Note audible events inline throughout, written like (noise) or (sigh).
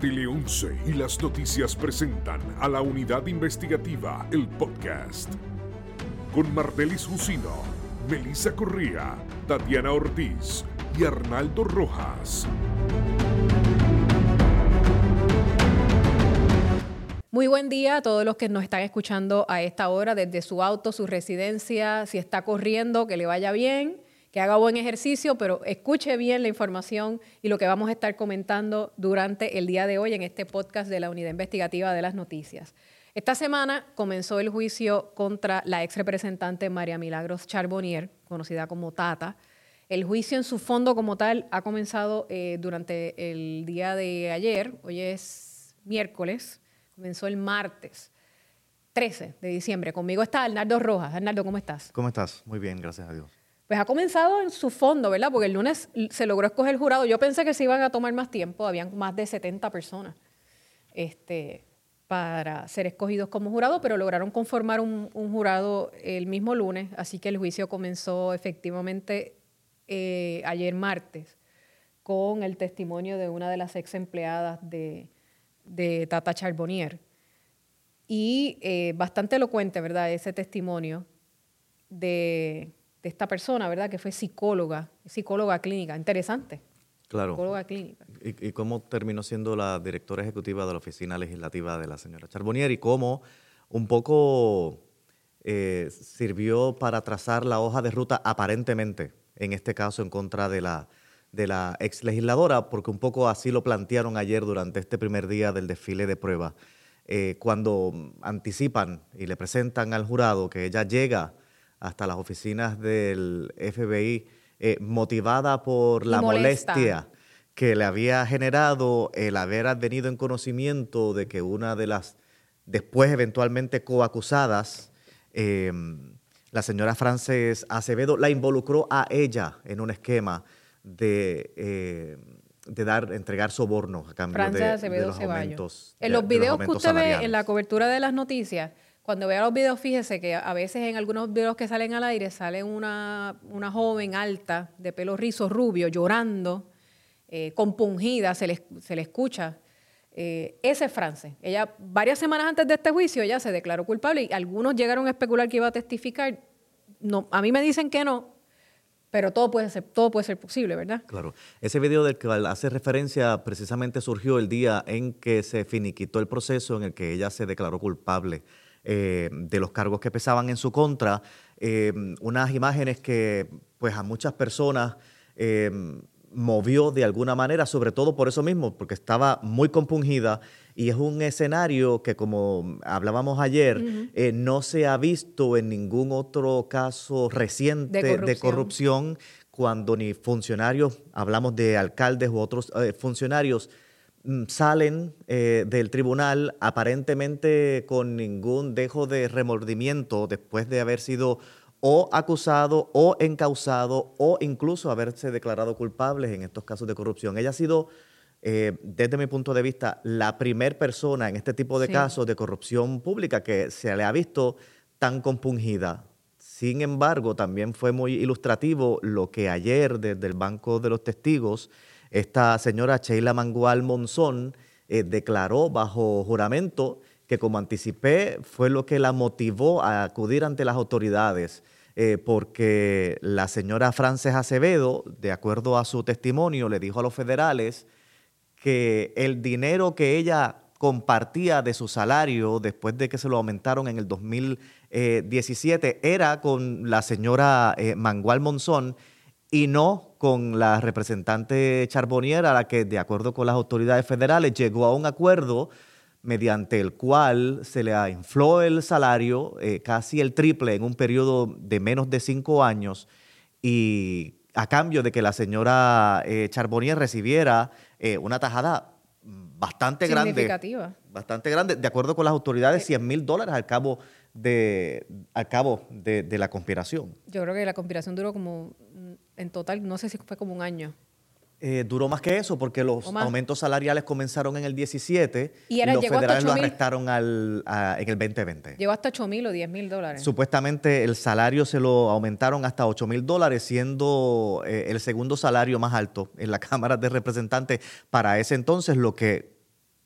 Tele 11 y las noticias presentan a la unidad investigativa El Podcast. Con Martelis Jusino, Melissa Corría, Tatiana Ortiz y Arnaldo Rojas. Muy buen día a todos los que nos están escuchando a esta hora desde su auto, su residencia, si está corriendo, que le vaya bien que haga buen ejercicio, pero escuche bien la información y lo que vamos a estar comentando durante el día de hoy en este podcast de la Unidad Investigativa de las Noticias. Esta semana comenzó el juicio contra la ex representante María Milagros Charbonnier, conocida como Tata. El juicio en su fondo como tal ha comenzado eh, durante el día de ayer, hoy es miércoles, comenzó el martes 13 de diciembre. Conmigo está Arnaldo Rojas. Arnaldo, ¿cómo estás? ¿Cómo estás? Muy bien, gracias a Dios pues ha comenzado en su fondo, ¿verdad? Porque el lunes se logró escoger el jurado. Yo pensé que se iban a tomar más tiempo, habían más de 70 personas este, para ser escogidos como jurado, pero lograron conformar un, jurado el mismo lunes, así que el juicio comenzó efectivamente eh, ayer martes con el testimonio de una de las ex empleadas de, Tata Charbonnier. Y eh, bastante elocuente, ¿verdad? Ese testimonio de de esta persona, ¿verdad? Que fue psicóloga, psicóloga clínica. Interesante. Claro. Psicóloga clínica. ¿Y, cómo terminó siendo la directora ejecutiva de la oficina legislativa de la señora Charbonnier y cómo un poco eh, sirvió para trazar la hoja de ruta aparentemente, en este caso en contra de la, de la ex legisladora, porque un poco así lo plantearon ayer durante este primer día del desfile de prueba. Eh, cuando anticipan y le presentan al jurado que ella llega hasta las oficinas del FBI, eh, motivada por la molestia que le había generado el haber advenido en conocimiento de que una de las después eventualmente coacusadas, em, la señora Frances Acevedo, la involucró a ella en un esquema de, eh, de dar, entregar sobornos a cambio de, los aumentos. En los videos que usted ve en la cobertura de las noticias, cuando vea los videos, fíjese que a veces en algunos videos que salen al aire sale una, una joven alta, de pelo rizo rubio, llorando, eh, compungida, se le, se le escucha. Eh, ese es France. Ella, varias semanas antes de este juicio, ya se declaró culpable y algunos llegaron a especular que iba a testificar. No, a mí me dicen que no, pero todo puede ser, todo puede ser posible, ¿verdad? Claro. Ese video del que hace referencia precisamente surgió el día en que se finiquitó el proceso en el que ella se declaró culpable eh, de los cargos que pesaban en su contra, eh, unas imágenes que pues a muchas personas eh, movió de alguna manera, sobre todo por eso mismo, porque estaba muy compungida y es un escenario que como hablábamos ayer, no se ha visto en ningún otro caso reciente de corrupción. cuando ni funcionarios, hablamos de alcaldes u otros funcionarios, salen eh, del tribunal aparentemente con ningún dejo de remordimiento después de haber sido o acusado o encausado o incluso haberse declarado culpables en estos casos de corrupción. Ella ha sido, eh, desde mi punto de vista, la primer persona en este tipo de casos de corrupción pública que se le ha visto tan compungida. Sin embargo, también fue muy ilustrativo lo que ayer desde el Banco de los Testigos esta señora Sheila Mangual Monzón eh, declaró bajo juramento que, como anticipé, fue lo que la motivó a acudir ante las autoridades, eh, porque la señora Frances Acevedo, de acuerdo a su testimonio, le dijo a los federales que el dinero que ella compartía de su salario después de que se lo aumentaron en el 2017 era con la señora eh, Mangual Monzón y no con la representante Charbonnier, a la que, de acuerdo con las autoridades federales, llegó a un acuerdo mediante el cual se le infló el salario eh, casi el triple en un periodo de menos de cinco años y a cambio de que la señora eh, Charbonnier recibiera eh, una tajada bastante grande. Bastante grande, de acuerdo con las autoridades, 100 mil dólares al cabo de, al cabo de, de la conspiración. Yo creo que la conspiración duró como en total, no sé si fue como un año. Eh, duró más que eso porque los aumentos salariales comenzaron en el 17 y los federales lo arrestaron al, en el 2020. Llegó hasta 8 mil o 10 mil dólares. Supuestamente el salario se lo aumentaron hasta 8 mil dólares, siendo eh, el segundo salario más alto en la (laughs) Cámara de Representantes para ese entonces, lo que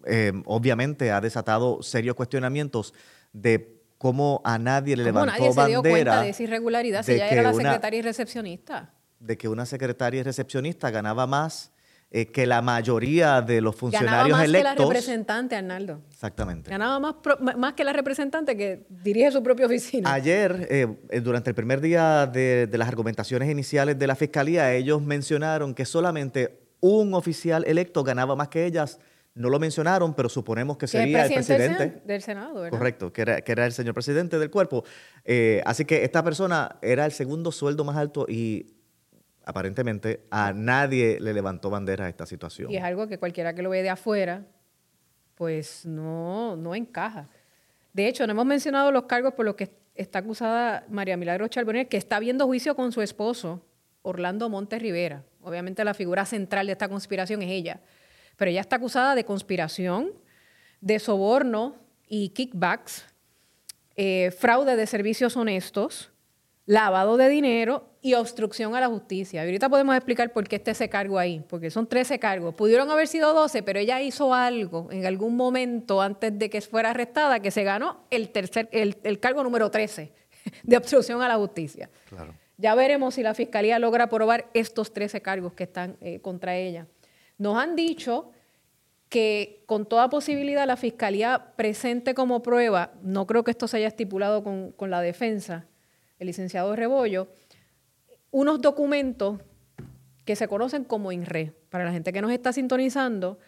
eh, obviamente ha desatado serios cuestionamientos de cómo a nadie le levantó nadie se dio cuenta de bandera esa irregularidad si ella era la una- secretaria y recepcionista? De que una secretaria y recepcionista ganaba más eh, que la mayoría de los Ganaba funcionarios más que la electos. representante, Arnaldo. Exactamente. Ganaba más, pro- más que la representante que dirige su propia oficina. Ayer, eh, eh, durante el primer día de, de las argumentaciones iniciales de la fiscalía, ellos mencionaron que solamente un oficial electo ganaba más que ellas. No lo mencionaron, pero suponemos que sería el presidente. Sen- del Senado, ¿verdad? Correcto, que era, que era el señor presidente del cuerpo. Eh, así que esta persona era el segundo sueldo más alto y aparentemente a nadie le levantó bandera a esta situación. Y es algo que cualquiera que lo ve de afuera, pues no, no encaja. De hecho, no hemos mencionado los cargos por los que está acusada María Milagro Charbonnier, que está viendo juicio con su esposo, Orlando Montes Rivera. Obviamente la figura central de esta conspiración es ella. Pero ella está acusada de conspiración, de soborno y kickbacks, eh, fraude de servicios honestos, lavado de dinero y obstrucción a la justicia. Y ahorita podemos explicar por qué está ese cargo ahí, porque son 13 cargos. Pudieron haber sido 12, pero ella hizo algo en algún momento antes de que fuera arrestada que se ganó el, tercer, el, el cargo número 13 (laughs) de obstrucción a la justicia. Claro. Ya veremos si la fiscalía logra probar estos 13 cargos que están eh, contra ella. Nos han dicho que con toda posibilidad la fiscalía presente como prueba, no creo que esto se haya estipulado con, con la defensa, el licenciado Rebollo, unos documentos que se conocen como INRE. Para la gente que nos está sintonizando,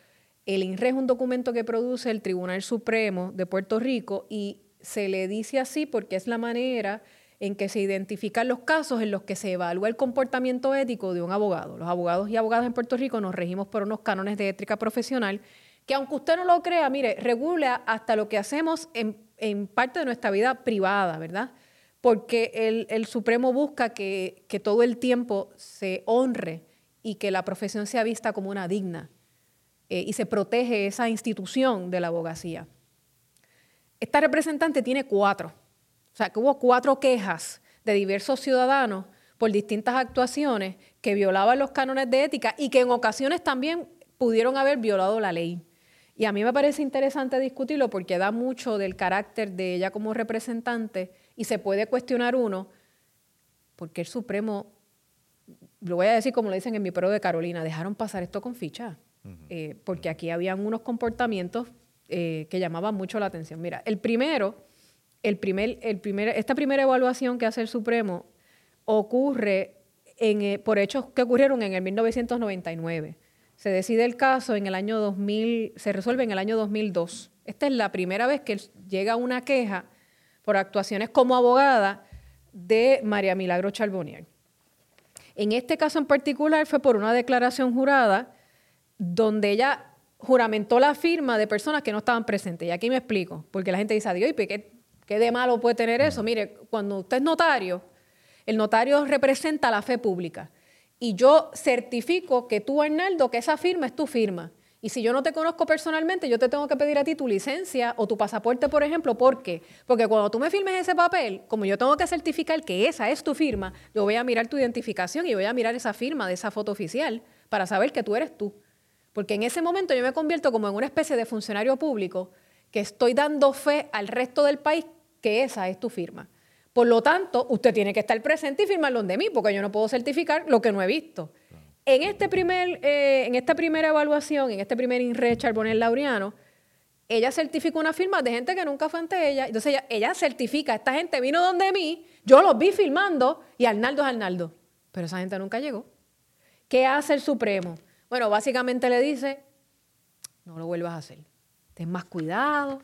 el INRE es un documento que produce el Tribunal Supremo de Puerto Rico y se le dice así porque es la manera en que se identifican los casos en los que se evalúa el comportamiento ético de un abogado. Los abogados y abogadas en Puerto Rico nos regimos por unos cánones de ética profesional que aunque usted no lo crea, mire, regula hasta lo que hacemos en, en parte de nuestra vida privada, ¿verdad? Porque el, Supremo busca que, que todo el tiempo se honre y que la profesión sea vista como una digna eh, y se protege esa institución de la abogacía. Esta representante tiene cuatro. O sea, que hubo cuatro quejas de diversos ciudadanos por distintas actuaciones que violaban los cánones de ética y que en ocasiones también pudieron haber violado la ley. Y a mí me parece interesante discutirlo porque da mucho del carácter de ella como representante y se puede cuestionar uno, porque el Supremo, lo voy a decir como lo dicen en mi perro de Carolina, dejaron pasar esto con ficha, eh, porque aquí habían unos comportamientos eh, que llamaban mucho la atención. Mira, el primero, el primer, el primer, esta primera evaluación que hace el Supremo ocurre en, eh, por hechos que ocurrieron en el 1999. Se decide el caso en el año 2000, se resuelve en el año 2002. Esta es la primera vez que llega una queja por actuaciones como abogada de María Milagro Charbonnier. En este caso en particular fue por una declaración jurada donde ella juramentó la firma de personas que no estaban presentes. Y aquí me explico, porque la gente dice, adiós, ¿y qué, qué de malo puede tener eso? Mire, cuando usted es notario, el notario representa la fe pública. Y yo certifico que tú, Arnaldo, que esa firma es tu firma. Y si yo no te conozco personalmente, yo te tengo que pedir a ti tu licencia o tu pasaporte, por ejemplo. ¿Por qué? Porque cuando tú me firmes ese papel, como yo tengo que certificar que esa es tu firma, yo voy a mirar tu identificación y voy a mirar esa firma de esa foto oficial para saber que tú eres tú. Porque en ese momento yo me convierto como en una especie de funcionario público que estoy dando fe al resto del país que esa es tu firma. Por lo tanto, usted tiene que estar presente y firmarlo de mí, porque yo no puedo certificar lo que no he visto. En, este primer, eh, en esta primera evaluación, en este primer INRE Charbonel Laureano, ella certificó una firma de gente que nunca fue ante ella. Entonces ella, certifica, esta gente vino donde mí, yo los vi filmando y Arnaldo es Arnaldo. Pero esa gente nunca llegó. ¿Qué hace el Supremo? Bueno, básicamente le dice, no lo vuelvas a hacer. Ten más cuidado,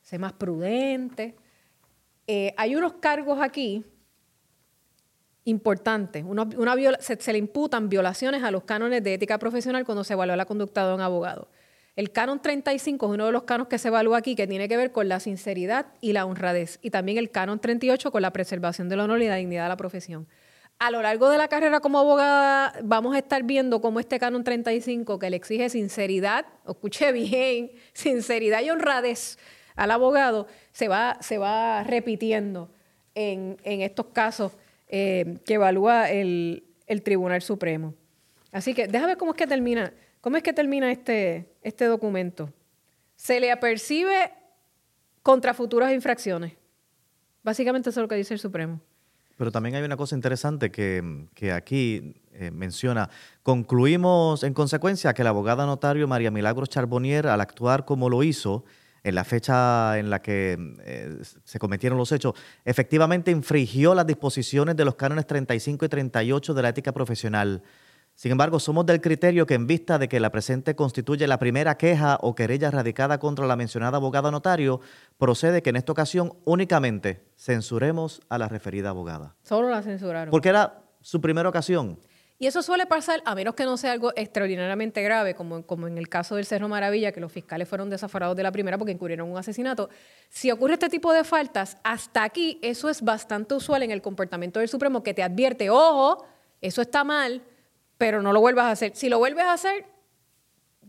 sé más prudente. Eh, hay unos cargos aquí viola- se, le imputan violaciones a los cánones de ética profesional cuando se evalúa la conducta de un abogado. El canon 35 es uno de los canos que se evalúa aquí que tiene que ver con la sinceridad y la honradez. Y también el canon 38 con la preservación del honor y la dignidad de la profesión. A lo largo de la carrera como abogada vamos a estar viendo cómo este canon 35 que le exige sinceridad, escuche bien, (laughs) sinceridad y honradez al abogado, se va, se va repitiendo en, en estos casos eh, que evalúa el, el Tribunal Supremo. Así que déjame ver cómo es que termina, cómo es que termina este, este documento. se le apercibe contra futuras infracciones. Básicamente eso es lo que dice el Supremo. Pero también hay una cosa interesante que, que aquí eh, menciona. Concluimos en consecuencia que la abogada notario María Milagros Charbonnier, al actuar como lo hizo, en la fecha en la que eh, se cometieron los hechos, efectivamente infringió las disposiciones de los cánones 35 y 38 de la ética profesional. Sin embargo, somos del criterio que en vista de que la presente constituye la primera queja o querella radicada contra la mencionada abogada notario, procede que en esta ocasión únicamente censuremos a la referida abogada. Solo la censuraron. Porque era su primera ocasión. Y eso suele pasar, a menos que no sea algo extraordinariamente grave, como, como en el caso del Cerro Maravilla, que los fiscales fueron desaforados de la primera porque incurrieron un asesinato. Si ocurre este tipo de faltas, hasta aquí eso es bastante usual en el comportamiento del Supremo, que te advierte, ojo, eso está mal, pero no lo vuelvas a hacer. Si lo vuelves a hacer,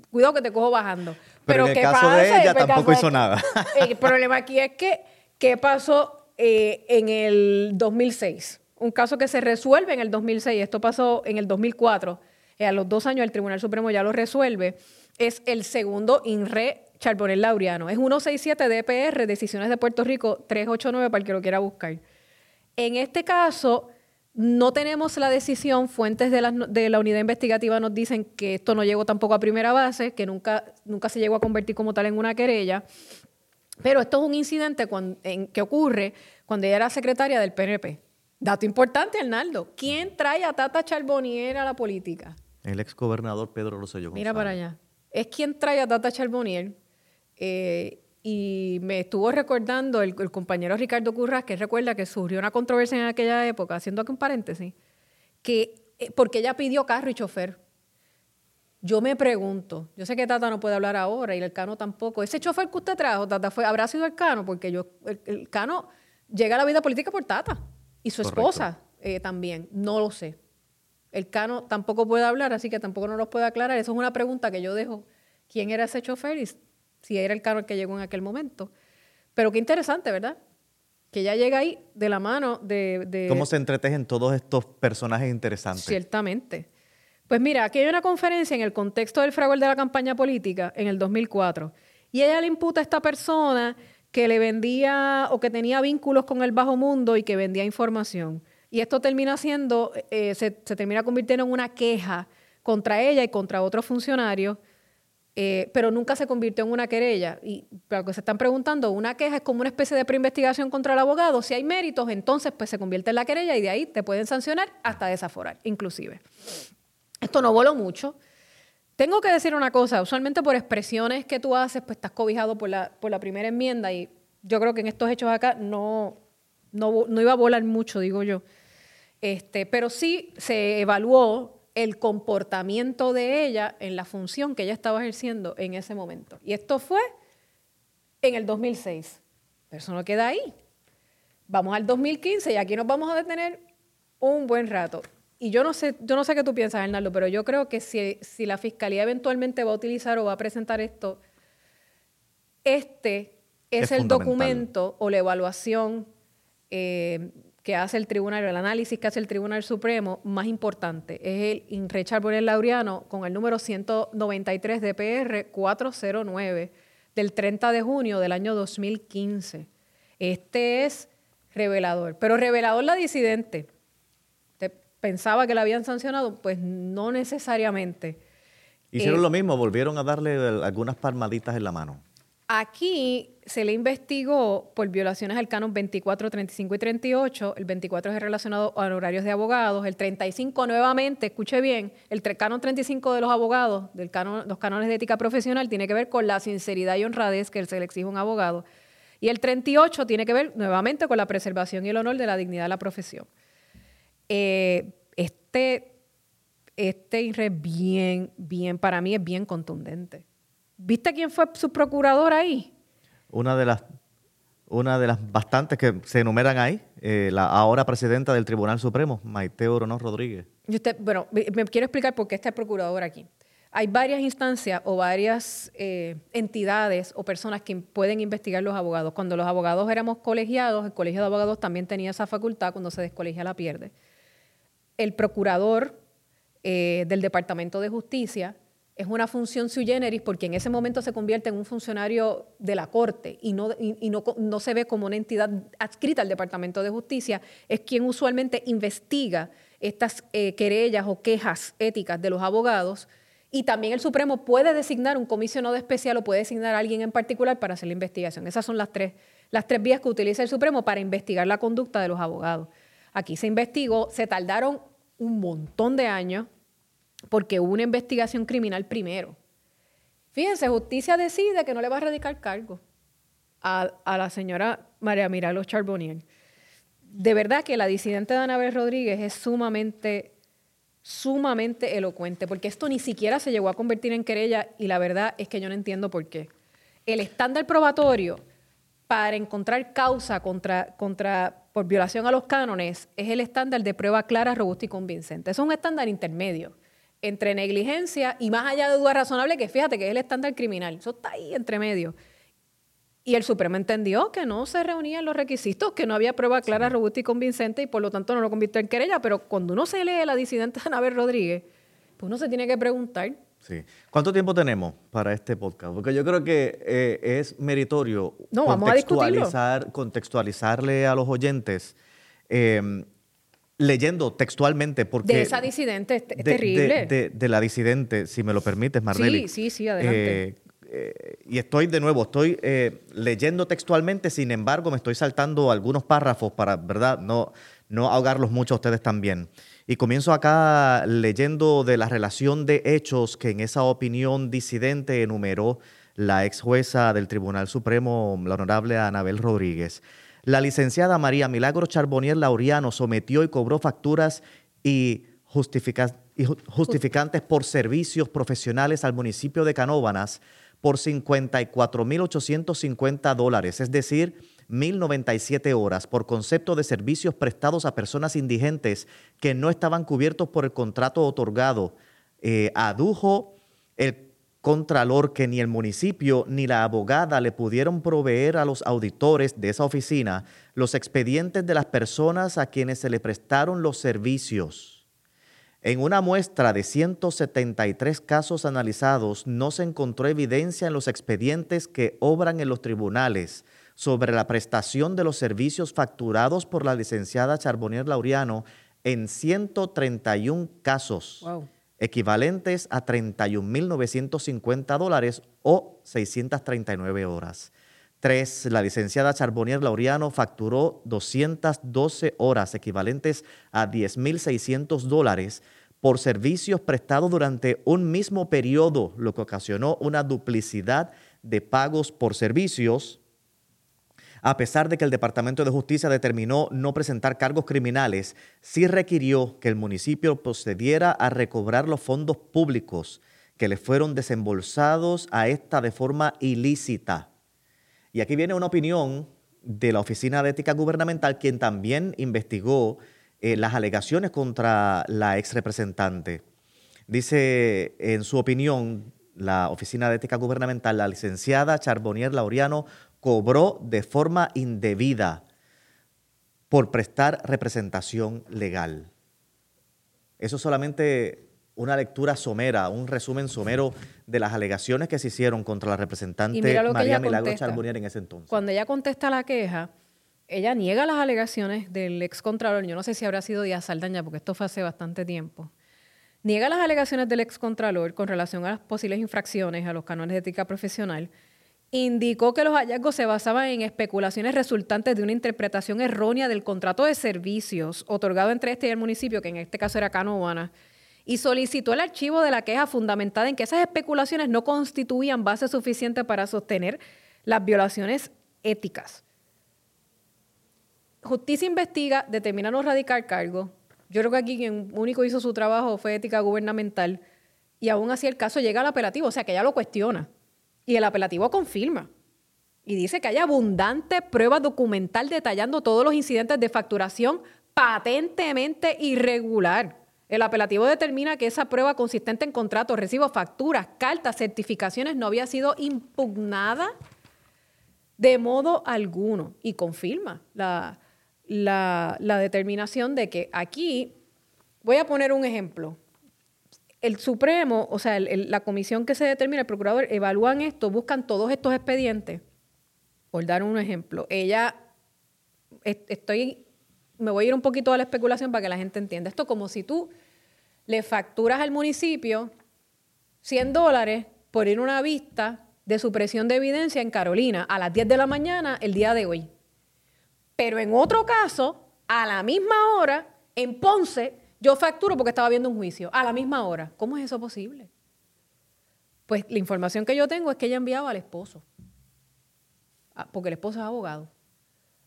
cuidado que te cojo bajando. Pero, en el caso de ella tampoco hizo nada. El problema aquí es que, ¿qué pasó eh, en el 2006? Un caso que se resuelve en el 2006, esto pasó en el 2004, eh, a los dos años el Tribunal Supremo ya lo resuelve, es el segundo INRE Charbonel Laureano. Es 167 DPR, Decisiones de Puerto Rico 389 para el que lo quiera buscar. En este caso, no tenemos la decisión, fuentes de la, de la, unidad investigativa nos dicen que esto no llegó tampoco a primera base, que nunca, nunca se llegó a convertir como tal en una querella, pero esto es un incidente en, que ocurre cuando ella era secretaria del PNP. Dato importante, Arnaldo. ¿Quién trae a Tata Charbonnier a la política? El ex gobernador Pedro Rosselló González. Mira para allá. Es quien trae a Tata Charbonnier. Eh, y me estuvo recordando el, compañero Ricardo Curras, que recuerda que surgió una controversia en aquella época, haciendo aquí un paréntesis, que eh, porque ella pidió carro y chofer. Yo me pregunto, yo sé que Tata no puede hablar ahora y el Cano tampoco. Ese chofer que usted trajo, Tata, fue, ¿habrá sido el Cano? Porque yo, el Cano llega a la vida política por Tata. Y su esposa eh, también, no lo sé. El Cano tampoco puede hablar, así que tampoco nos lo puede aclarar. Eso es una pregunta que yo dejo. ¿Quién era ese chofer y si era el Cano el que llegó en aquel momento? Pero qué interesante, ¿verdad? Que ya llega ahí de la mano de... ¿Cómo se entretejen todos estos personajes interesantes? Ciertamente. Pues mira, aquí hay una conferencia en el contexto del fraude de la campaña política en el 2004. Y ella le imputa a esta persona que le vendía o que tenía vínculos con el bajo mundo y que vendía información. Y esto termina siendo, eh, se, termina convirtiendo en una queja contra ella y contra otros funcionarios, eh, pero nunca se convirtió en una querella. Y lo que se están preguntando, una queja es como una especie de preinvestigación contra el abogado. Si hay méritos, entonces pues se convierte en la querella y de ahí te pueden sancionar hasta desaforar, inclusive. Esto no voló mucho. Tengo que decir una cosa, usualmente por expresiones que tú haces, pues estás cobijado por la, por la primera enmienda y yo creo que en estos hechos acá no, no, iba a volar mucho, digo yo. Este, pero sí se evaluó el comportamiento de ella en la función que ella estaba ejerciendo en ese momento. Y esto fue en el 2006. Pero eso no queda ahí. Vamos al 2015 y aquí nos vamos a detener un buen rato y yo no sé, yo no sé qué tú piensas, Hernando, pero yo creo que si, si la fiscalía eventualmente va a utilizar o va a presentar esto, este es, el documento o la evaluación eh, que hace el tribunal, el análisis que hace el Tribunal Supremo más importante. Es el INRE Bonel Laureano con el número 193 de PR 409 del 30 de junio del año 2015. Este es revelador, pero revelador la disidente pensaba que la habían sancionado, pues no necesariamente. Hicieron eh, lo mismo, volvieron a darle algunas palmaditas en la mano. Aquí se le investigó por violaciones al canon 24, 35 y 38. El 24 es relacionado a horarios de abogados. El 35 nuevamente, escuche bien, el canon 35 de los abogados, del canon, los cánones de ética profesional, tiene que ver con la sinceridad y honradez que se le exige a un abogado. Y el 38 tiene que ver nuevamente con la preservación y el honor de la dignidad de la profesión. Eh, este, este INRE bien, bien, para mí es bien contundente. ¿Viste quién fue su procurador ahí? Una de las, una de las bastantes que se enumeran ahí, eh, la ahora presidenta del Tribunal Supremo, Maite Orono Rodríguez. usted, bueno, me, quiero explicar por qué está el procurador aquí. Hay varias instancias o varias eh, entidades o personas que pueden investigar los abogados. Cuando los abogados éramos colegiados, el colegio de abogados también tenía esa facultad, cuando se descolegia la pierde el procurador eh, del Departamento de Justicia es una función sui generis porque en ese momento se convierte en un funcionario de la Corte y no, no, se ve como una entidad adscrita al Departamento de Justicia, es quien usualmente investiga estas eh, querellas o quejas éticas de los abogados. Y también el Supremo puede designar un comisionado especial o puede designar a alguien en particular para hacer la investigación. Esas son las tres, las tres vías que utiliza el Supremo para investigar la conducta de los abogados. Aquí se investigó, se tardaron un montón de años porque hubo una investigación criminal primero. Fíjense, justicia decide que no le va a radicar cargo a, la señora María Miralo Charbonnier. De verdad que la disidente de Anabel Rodríguez es sumamente, sumamente elocuente, porque esto ni siquiera se llegó a convertir en querella y la verdad es que yo no entiendo por qué. El estándar probatorio para encontrar causa contra, contra, por violación a los cánones es el estándar de prueba clara, robusta y convincente. es un estándar intermedio entre negligencia y más allá de duda razonable, que fíjate que es el estándar criminal. Eso está ahí entre medio. Y el Supremo entendió que no se reunían los requisitos, que no había prueba clara, robusta y convincente y por lo tanto no lo convirtió en querella. Pero cuando uno se lee la disidente de Anabel Rodríguez, pues uno se tiene que preguntar. Sí. ¿Cuánto tiempo tenemos para este podcast? Porque yo creo que eh, es meritorio no, contextualizar, contextualizarle a los oyentes eh, leyendo textualmente porque... De esa disidente, es terrible. De, la disidente, si me lo permites, Marlene. Sí, sí, sí, adelante. Eh, eh, y estoy de nuevo, estoy eh, leyendo textualmente, sin embargo, me estoy saltando algunos párrafos para, ¿verdad? No, no ahogarlos mucho a ustedes también. Y comienzo acá leyendo de la relación de hechos que en esa opinión disidente enumeró la ex jueza del Tribunal Supremo, la honorable Anabel Rodríguez. La licenciada María Milagro Charbonier Laureano sometió y cobró facturas y, justificantes por servicios profesionales al municipio de Canóvanas por 54.850 dólares, es decir, 1.097 horas por concepto de servicios prestados a personas indigentes que no estaban cubiertos por el contrato otorgado. Eh, adujo el contralor que ni el municipio ni la abogada le pudieron proveer a los auditores de esa oficina los expedientes de las personas a quienes se le prestaron los servicios. En una muestra de 173 casos analizados no se encontró evidencia en los expedientes que obran en los tribunales sobre la prestación de los servicios facturados por la licenciada Charbonnier Laureano en 131 casos equivalentes a 31.950 dólares o 639 horas. Tres, la licenciada Charbonnier Laureano facturó 212 horas, equivalentes a 10.600 dólares, por servicios prestados durante un mismo periodo, lo que ocasionó una duplicidad de pagos por servicios a pesar de que el Departamento de Justicia determinó no presentar cargos criminales, sí requirió que el municipio procediera a recobrar los fondos públicos que le fueron desembolsados a esta de forma ilícita. Y aquí viene una opinión de la Oficina de Ética Gubernamental, quien también investigó eh, las alegaciones contra la ex representante. Dice en su opinión la Oficina de Ética Gubernamental, la licenciada Charbonnier Laureano cobró de forma indebida por prestar representación legal. Eso es solamente una lectura somera, un resumen somero de las alegaciones que se hicieron contra la representante María Milagro Charbonnier en ese entonces. Cuando ella contesta la queja, ella niega las alegaciones del excontralor. Yo no sé si habrá sido Díaz Saldaña, porque esto fue hace bastante tiempo. Niega las alegaciones del excontralor con relación a las posibles infracciones a los cánones de ética profesional indicó que los hallazgos se basaban en especulaciones resultantes de una interpretación errónea del contrato de servicios otorgado entre este y el municipio, que en este caso era Canóvana, y solicitó el archivo de la queja fundamentada en que esas especulaciones no constituían base suficiente para sostener las violaciones éticas. Justicia investiga, determina no radicar cargo. Yo creo que aquí quien único hizo su trabajo fue ética gubernamental y aún así el caso llega al apelativo, o sea que ella lo cuestiona. Y el apelativo confirma. Y dice que hay abundante prueba documental detallando todos los incidentes de facturación patentemente irregular. El apelativo determina que esa prueba consistente en contratos, recibos, facturas, cartas, certificaciones no había sido impugnada de modo alguno y confirma la, la determinación de que aquí, voy a poner un ejemplo, el Supremo, o sea, la comisión que se determina, el procurador, evalúan esto, buscan todos estos expedientes. Por dar un ejemplo, ella, estoy, me voy a ir un poquito a la especulación para que la gente entienda. Esto como si tú le facturas al municipio 100 dólares por ir a una vista de supresión de evidencia en Carolina a las 10 de la mañana el día de hoy. Pero en otro caso, a la misma hora, en Ponce, yo facturo porque estaba viendo un juicio, a la misma hora. ¿Cómo es eso posible? Pues la información que yo tengo es que ella enviaba al esposo, porque el esposo es abogado,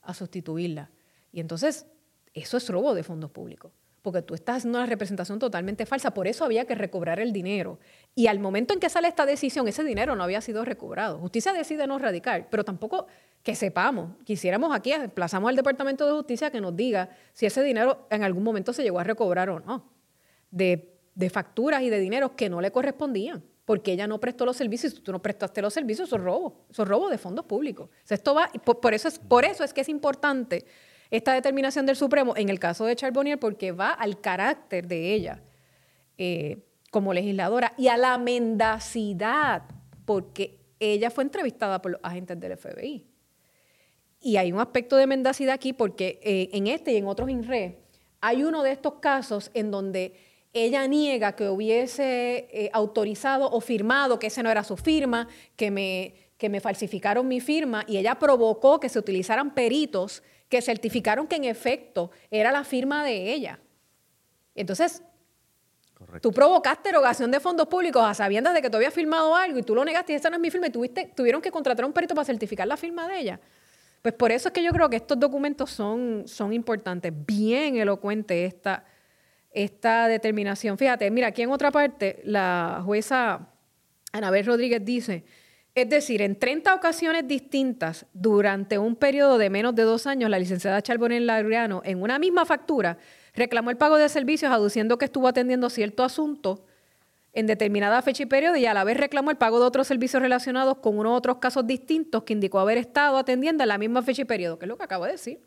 a sustituirla. Y entonces, eso es robo de fondos públicos porque tú estás haciendo una representación totalmente falsa. Por eso había que recobrar el dinero. Y al momento en que sale esta decisión, ese dinero no había sido recobrado. Justicia decide no radicar, pero tampoco que sepamos. Quisiéramos aquí, emplazamos al Departamento de Justicia que nos diga si ese dinero en algún momento se llegó a recobrar o no. De, facturas y de dinero que no le correspondían porque ella no prestó los servicios, si tú no prestaste los servicios, eso es robo, eso es robo de fondos públicos. esto va, por, eso es, por eso es que es importante esta determinación del Supremo en el caso de Charbonnier porque va al carácter de ella eh, como legisladora y a la mendacidad, porque ella fue entrevistada por los agentes del FBI. Y hay un aspecto de mendacidad aquí porque eh, en este y en otros INRE hay uno de estos casos en donde ella niega que hubiese eh, autorizado o firmado que ese no era su firma, que me, que me falsificaron mi firma y ella provocó que se utilizaran peritos que certificaron que en efecto era la firma de ella. Entonces, tú provocaste erogación de fondos públicos a sabiendas de que tú habías firmado algo y tú lo negaste y esa no es mi firma y tuviste, tuvieron que contratar a un perito para certificar la firma de ella. Pues por eso es que yo creo que estos documentos son, son importantes. Bien elocuente esta, esta determinación. Fíjate, mira, aquí en otra parte, la jueza Anabel Rodríguez dice es decir, en 30 ocasiones distintas durante un periodo de menos de dos años, la licenciada Charbonel Laureano, en una misma factura, reclamó el pago de servicios aduciendo que estuvo atendiendo cierto asunto en determinada fecha y periodo y a la vez reclamó el pago de otros servicios relacionados con unos otros casos distintos que indicó haber estado atendiendo en la misma fecha y periodo, que es lo que acabo de decir.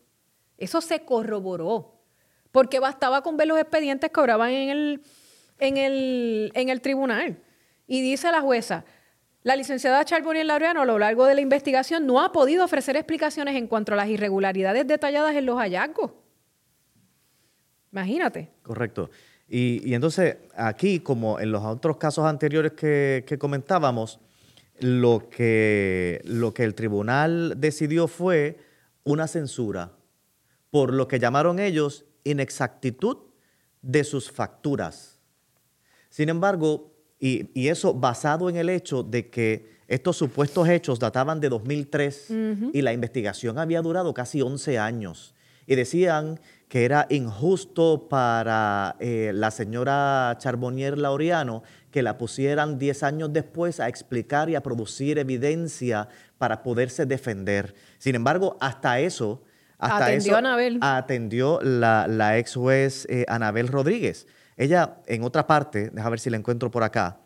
Eso se corroboró, porque bastaba con ver los expedientes que obraban en el, en el, en el tribunal. Y dice la jueza, la licenciada Charbonnier Laureano a lo largo de la investigación no ha podido ofrecer explicaciones en cuanto a las irregularidades detalladas en los hallazgos. Imagínate. Correcto. Y, entonces aquí, como en los otros casos anteriores que, comentábamos, lo que, lo que el tribunal decidió fue una censura por lo que llamaron ellos inexactitud de sus facturas. Sin embargo, y, eso basado en el hecho de que estos supuestos hechos databan de 2003 y la investigación había durado casi 11 años. Y decían que era injusto para eh, la señora Charbonnier Laureano que la pusieran 10 años después a explicar y a producir evidencia para poderse defender. Sin embargo, hasta eso, hasta atendió Anabel. atendió la, la ex juez eh, Anabel Rodríguez. Ella, en otra parte, déjame ver si la encuentro por acá,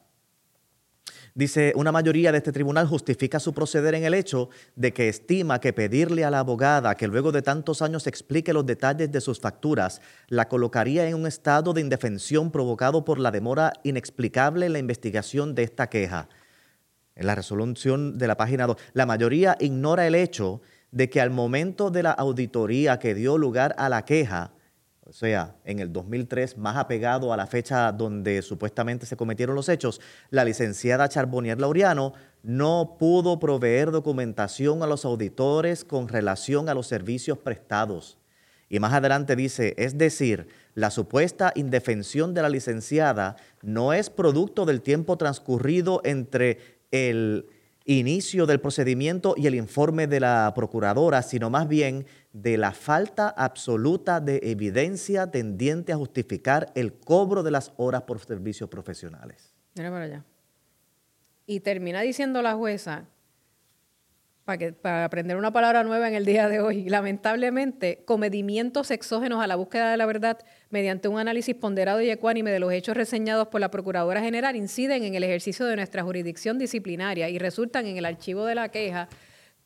Dice, una mayoría de este tribunal justifica su proceder en el hecho de que estima que pedirle a la abogada que luego de tantos años explique los detalles de sus facturas la colocaría en un estado de indefensión provocado por la demora inexplicable en la investigación de esta queja. En la resolución de la página 2, la mayoría ignora el hecho de que al momento de la auditoría que dio lugar a la queja, o sea, en el 2003, más apegado a la fecha donde supuestamente se cometieron los hechos, la licenciada Charbonnier Laureano no pudo proveer documentación a los auditores con relación a los servicios prestados. Y más adelante dice, es decir, la supuesta indefensión de la licenciada no es producto del tiempo transcurrido entre el inicio del procedimiento y el informe de la procuradora, sino más bien de la falta absoluta de evidencia tendiente a justificar el cobro de las horas por servicios profesionales. Mira para allá. Y termina diciendo la jueza para, que, para aprender una palabra nueva en el día de hoy. Lamentablemente, comedimientos exógenos a la búsqueda de la verdad mediante un análisis ponderado y ecuánime de los hechos reseñados por la Procuradora General inciden en el ejercicio de nuestra jurisdicción disciplinaria y resultan en el archivo de la queja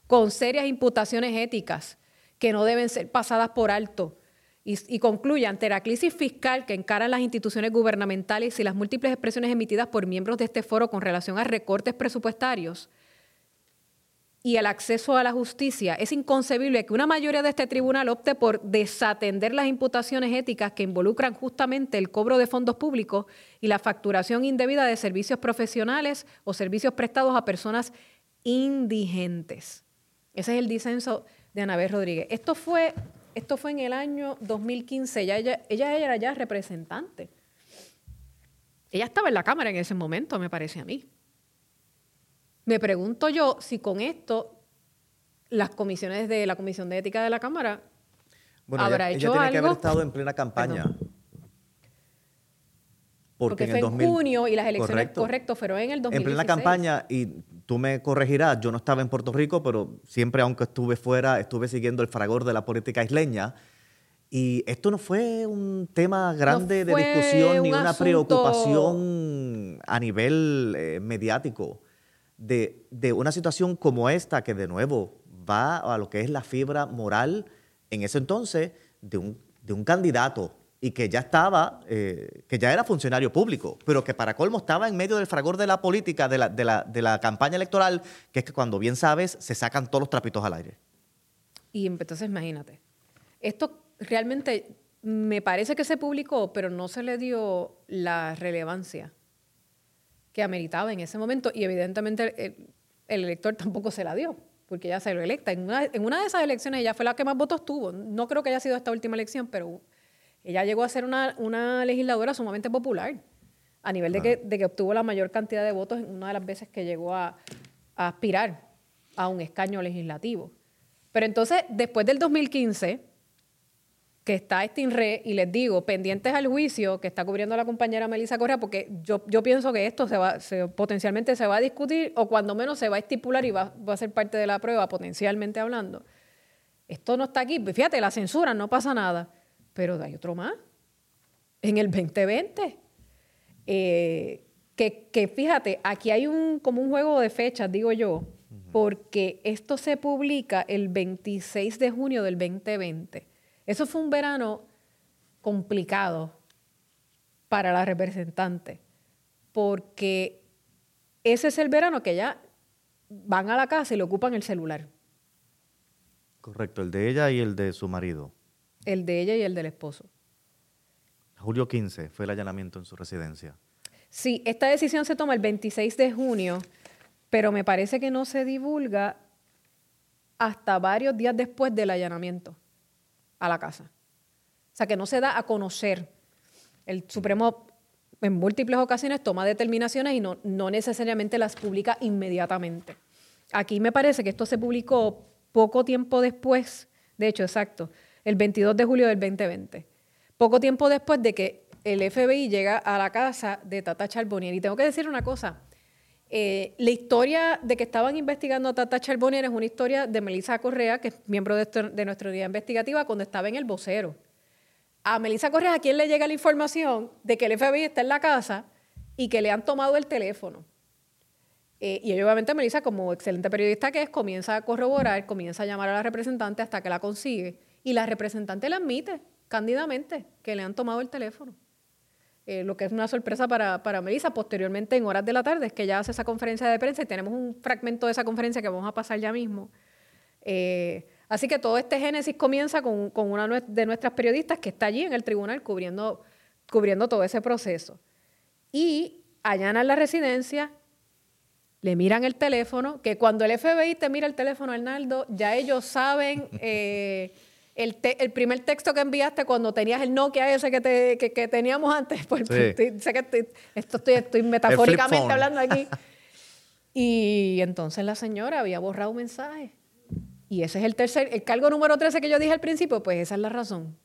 con serias imputaciones éticas que no deben ser pasadas por alto Y, concluye, ante la crisis fiscal que encaran las instituciones gubernamentales y las múltiples expresiones emitidas por miembros de este foro con relación a recortes presupuestarios y el acceso a la justicia, es inconcebible que una mayoría de este tribunal opte por desatender las imputaciones éticas que involucran justamente el cobro de fondos públicos y la facturación indebida de servicios profesionales o servicios prestados a personas indigentes. Ese es el disenso de Anabel Rodríguez. Esto fue esto fue en el año 2015. Ella, ella, ella era ya representante. Ella estaba en la Cámara en ese momento, me parece a mí. Me pregunto yo si con esto las comisiones de la Comisión de Ética de la Cámara bueno, habrá ella, hecho ella tiene que haber estado en plena campaña. Porque, fue en, junio y las elecciones, correcto. fueron en el 2016. En plena campaña, y tú me corregirás, yo no estaba en Puerto Rico, pero siempre, aunque estuve fuera, estuve siguiendo el fragor de la política isleña. Y esto no fue un tema grande de discusión ni una preocupación a nivel eh, mediático de, de una situación como esta, que de nuevo va a lo que es la fibra moral en ese entonces de un, de un candidato y que ya estaba, eh, que ya era funcionario público, pero que para colmo estaba en medio del fragor de la política, de la, de, la, de la, campaña electoral, que es que cuando bien sabes, se sacan todos los trapitos al aire. Y entonces imagínate, esto realmente me parece que se publicó, pero no se le dio la relevancia que ameritaba en ese momento y evidentemente el, el elector (laughs) tampoco se la dio porque ella se lo electa. En una, en una de esas elecciones ella fue la que más votos tuvo. No creo que haya sido esta última elección, pero ella llegó a ser una, legisladora sumamente popular, a nivel de, que, obtuvo la mayor cantidad de votos en una de las veces que llegó a, aspirar a un escaño legislativo. Pero entonces, después del 2015, que está este INRE, y les digo, pendientes al juicio que está cubriendo la compañera Melissa Correa, porque yo, yo pienso que esto se va, potencialmente se va a discutir, o cuando menos se va a estipular y va, va, a ser parte de la prueba, potencialmente hablando. Esto no está aquí. Fíjate, la censura, no pasa nada pero hay otro más, en el 2020. Eh, que, fíjate, aquí hay un, como un juego de fechas, digo yo, porque esto se publica el 26 de junio del 2020. Eso fue un verano complicado para la representante, porque ese es el verano que ya van a la casa y le ocupan el celular. Correcto, el de ella y el de su marido el de ella y el del esposo. Julio 15 fue el allanamiento en su residencia. Sí, esta decisión se toma el 26 de junio, pero me parece que no se divulga hasta varios días después del allanamiento a la casa. O sea, que no se da a conocer. El Supremo en múltiples ocasiones toma determinaciones y no, no necesariamente las publica inmediatamente. Aquí me parece que esto se publicó poco tiempo después, de hecho, exacto, el 22 de julio del 2020, poco tiempo después de que el FBI llega a la casa de Tata Charbonnier. Y tengo que decir una cosa, eh, la historia de que estaban investigando a Tata Charbonnier es una historia de Melissa Correa, que es miembro de, de nuestra unidad investigativa, cuando estaba en el vocero. A Melissa Correa, ¿a quién le llega la información de que el FBI está en la casa y que le han tomado el teléfono? Eh, y obviamente Melissa, como excelente periodista que es, comienza a corroborar, comienza a llamar a la representante hasta que la consigue. Y la representante le admite cándidamente que le han tomado el teléfono. Eh, lo que es una sorpresa para, para Melissa. Posteriormente, en horas de la tarde, es que ella hace esa conferencia de prensa y tenemos un fragmento de esa conferencia que vamos a pasar ya mismo. Eh, así que todo este génesis comienza con, con, una de nuestras periodistas que está allí en el tribunal cubriendo, cubriendo todo ese proceso. Y allanan la residencia, le miran el teléfono, que cuando el FBI te mira el teléfono, Arnaldo, ya ellos saben... (laughs) Eh, el, el, primer texto que enviaste cuando tenías el Nokia ese que, te, que, teníamos antes, (laughs) pues, sé que esto estoy, estoy metafóricamente hablando aquí. (laughs) Y entonces la señora había borrado un mensaje. Y ese es el tercer, el cargo número 13 que yo dije al principio, pues esa es la razón.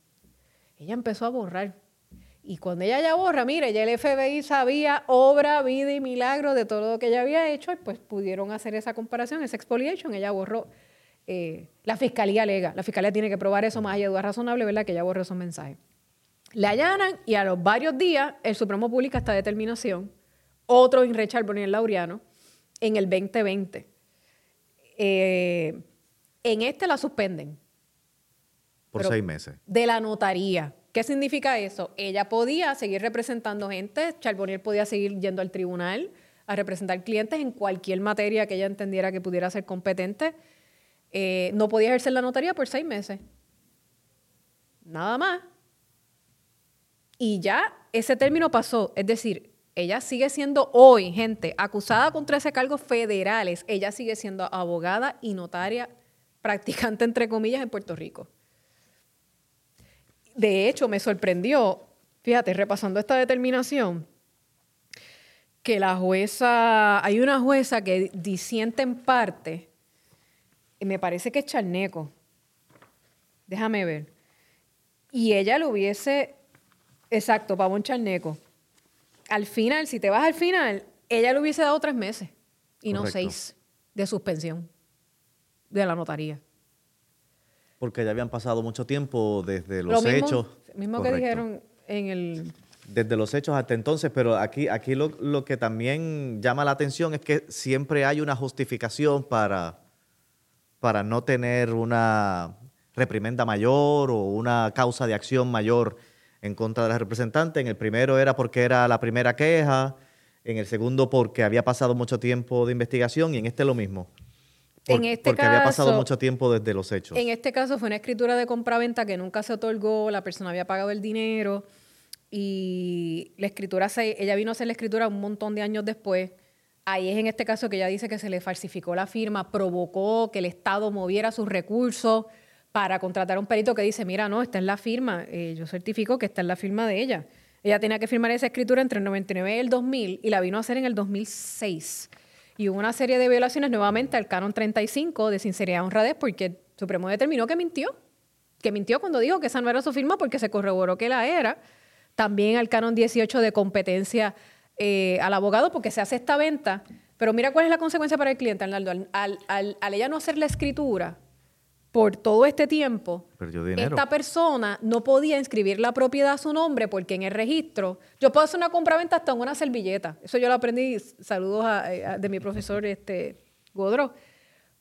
Ella empezó a borrar. Y cuando ella ya borra, mire, ya el FBI sabía obra, vida y milagro de todo lo que ella había hecho, y pues pudieron hacer esa comparación, esa expoliation, ella borró eh, la fiscalía alega, la fiscalía tiene que probar eso más allá de duda razonable, ¿verdad? Que ella borró esos mensajes. Le allanan y a los varios días el Supremo publica esta determinación, otro en Richard Bonnier Laureano, en el 2020. Eh, en este la suspenden. Por seis meses. De la notaría. ¿Qué significa eso? Ella podía seguir representando gente, Charbonnier podía seguir yendo al tribunal a representar clientes en cualquier materia que ella entendiera que pudiera ser competente. Eh, no podía ejercer la notaría por seis meses. Nada más. Y ya ese término pasó. Es decir, ella sigue siendo hoy, gente, acusada con 13 cargos federales. Ella sigue siendo abogada y notaria practicante, entre comillas, en Puerto Rico. De hecho, me sorprendió, fíjate, repasando esta determinación, que la jueza, hay una jueza que disiente en parte, me parece que es Charneco, déjame ver, y ella lo hubiese, exacto, Pavón Charneco, al final, si te vas al final, ella le hubiese dado tres meses y no seis de suspensión de la notaría. Porque ya habían pasado mucho tiempo desde los Lo mismo, hechos. mismo que dijeron en el... Desde los hechos hasta entonces, pero aquí, aquí lo, lo que también llama la atención es que siempre hay una justificación para, para no tener una reprimenda mayor o una causa de acción mayor en contra de la representante. En el primero era porque era la primera queja, en el segundo porque había pasado mucho tiempo de investigación y en este lo mismo. Por- En este porque había pasado caso- mucho tiempo desde los hechos. En este caso fue una escritura de compraventa que nunca se otorgó, la persona había pagado el dinero y la escritura, se, ella vino a hacer la escritura un montón de años después. Ahí es en este caso que ella dice que se le falsificó la firma, provocó que el Estado moviera sus recursos para contratar a un perito que dice, mira, no, esta es la firma, eh, yo certifico que esta es la firma de ella. Ella tenía que firmar esa escritura entre el 99 y el 2000 y la vino a hacer en el 2006. Y hubo una serie de violaciones nuevamente al canon 35 de sinceridad y honradez porque el Supremo determinó que mintió. Que mintió cuando dijo que esa no era su firma porque se corroboró que la era. También al canon 18 de competencia eh, al abogado porque se hace esta venta. Pero mira cuál es la consecuencia para el cliente, Arnaldo. Al, al- al- al ella no hacer la escritura por todo este tiempo, esta persona no podía inscribir la propiedad a su nombre porque en el registro, yo puedo hacer una compraventa hasta en una servilleta. Eso yo lo aprendí, saludos a- a- de mi profesor este, Godró.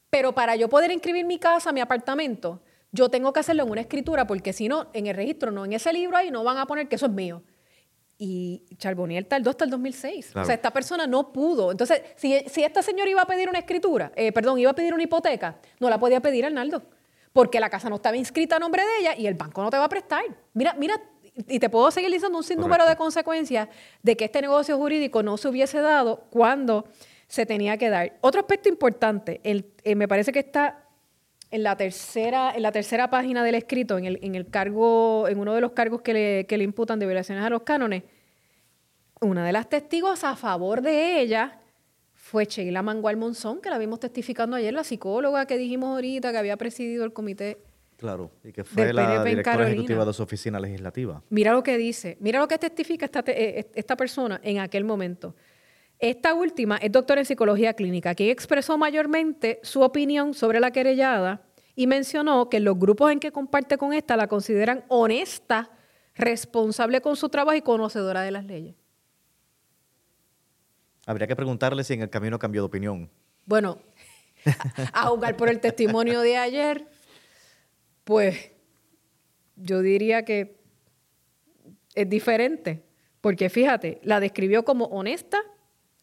Pero para yo poder inscribir mi casa, mi apartamento, yo tengo que hacerlo en una escritura porque si no, en el registro, no en ese libro ahí, no van a poner que eso es mío. Y Charbonnier tardó hasta el 2006. Claro. O sea, esta persona no pudo. Entonces, si, si esta señora iba a pedir una escritura, eh, perdón, iba a pedir una hipoteca, no la podía pedir Arnaldo. Porque la casa no estaba inscrita a nombre de ella y el banco no te va a prestar. Mira, mira, y te puedo seguir diciendo un sinnúmero de Correcto. consecuencias de que este negocio jurídico no se hubiese dado cuando se tenía que dar. Otro aspecto importante, el- eh, me parece que está en la tercera, en la tercera página del escrito, en el, en el cargo, en uno de los cargos que le, que le imputan de violaciones a los cánones, una de las testigos a favor de ella fue Sheila Mangual Monzón, que la vimos testificando ayer, la psicóloga que dijimos ahorita que había presidido el comité. Claro, y que fue la PNP directora Carolina. ejecutiva de su oficina legislativa. Mira lo que dice, mira lo que testifica esta, eh, esta persona en aquel momento. Esta última es doctora en psicología clínica, quien expresó mayormente su opinión sobre la querellada y mencionó que los grupos en que comparte con esta la consideran honesta, responsable con su trabajo y conocedora de las leyes. Habría que preguntarle si en el camino cambió de opinión. Bueno, (laughs) a jugar por el testimonio de ayer, pues yo diría que es diferente, porque fíjate, la describió como honesta,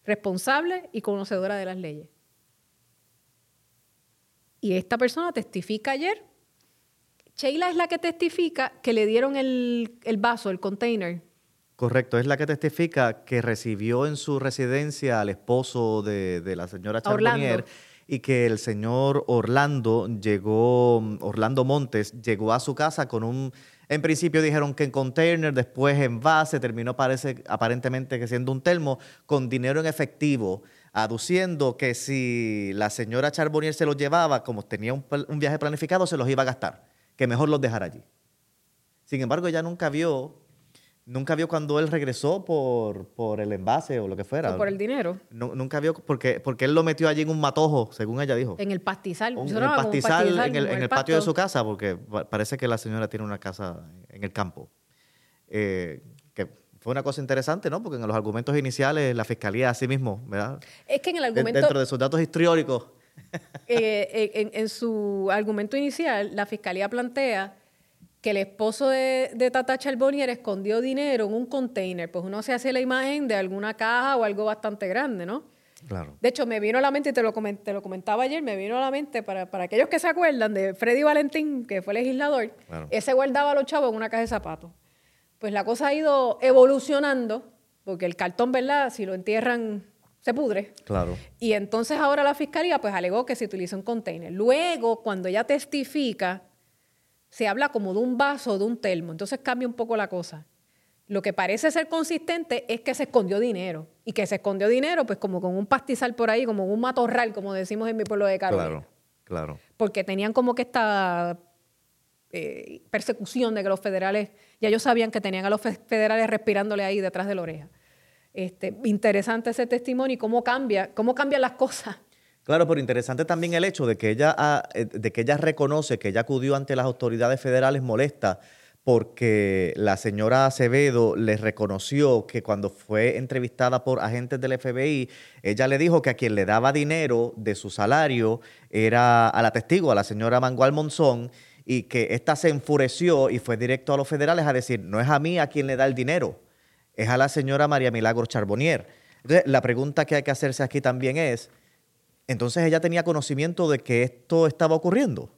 responsable y conocedora de las leyes. Y esta persona testifica ayer. Sheila es la que testifica que le dieron el, el vaso, el container. Correcto, es la que testifica que recibió en su residencia al esposo de, de la señora. Charbonnier y que el señor Orlando llegó, Orlando Montes, llegó a su casa con un, en principio dijeron que en container, después en base, terminó parece, aparentemente que siendo un termo, con dinero en efectivo, aduciendo que si la señora Charbonnier se los llevaba, como tenía un, un viaje planificado, se los iba a gastar, que mejor los dejara allí. Sin embargo, ella nunca vio, nunca vio cuando él regresó por, por el envase o lo que fuera. o por el dinero Nu- nunca vio, porque, porque él lo metió allí en un matojo, según ella dijo. en el pastizal. Un- en el pastizal, en el, como en el patio de su casa, porque pa- parece que la señora tiene una casa en el campo. Eh, que fue una cosa interesante, ¿no? Porque en los argumentos iniciales la fiscalía así mismo, ¿verdad? Es que en el De- argumento, dentro de sus datos históricos, (laughs) eh, en, en su argumento inicial, la fiscalía plantea que el esposo de, de Tata Charbonnier escondió dinero en un container. Pues uno se hace la imagen de alguna caja o algo bastante grande, ¿no? Claro. De hecho, me vino a la mente, y te lo, te lo comentaba ayer, me vino a la mente, para, para aquellos que se acuerdan de Freddy Valentín, que fue legislador, Claro. ese guardaba a los chavos en una caja de zapatos. Pues la cosa ha ido evolucionando, porque el cartón, ¿verdad? Si lo entierran, se pudre. Claro. Y entonces ahora la fiscalía pues alegó que se utiliza un container. Luego, cuando ella testifica, se habla como de un vaso o de un termo. Entonces cambia un poco la cosa. Lo que parece ser consistente es que se escondió dinero. Y que se escondió dinero, pues como con un pastizal por ahí, como un matorral, como decimos en mi pueblo de Carolina. Claro. Claro. Porque tenían como que esta eh, persecución de que los federales, ya ellos sabían que tenían a los fe- federales respirándole ahí detrás de la oreja. Este, interesante ese testimonio y cómo cambia, cómo cambian las cosas. Claro, pero interesante también el hecho de que ella, ha- eh, de que ella reconoce que ella acudió ante las autoridades federales molesta porque la señora Acevedo le reconoció que cuando fue entrevistada por agentes del FBI, ella le dijo que a quien le daba dinero de su salario era a la testigo, a la señora Mangual Monzón, y que ésta se enfureció y fue directo a los federales a decir, no es a mí a quien le da el dinero, es a la señora María Milagro Charbonnier. Entonces, la pregunta que hay que hacerse aquí también es, entonces ella tenía conocimiento de que esto estaba ocurriendo.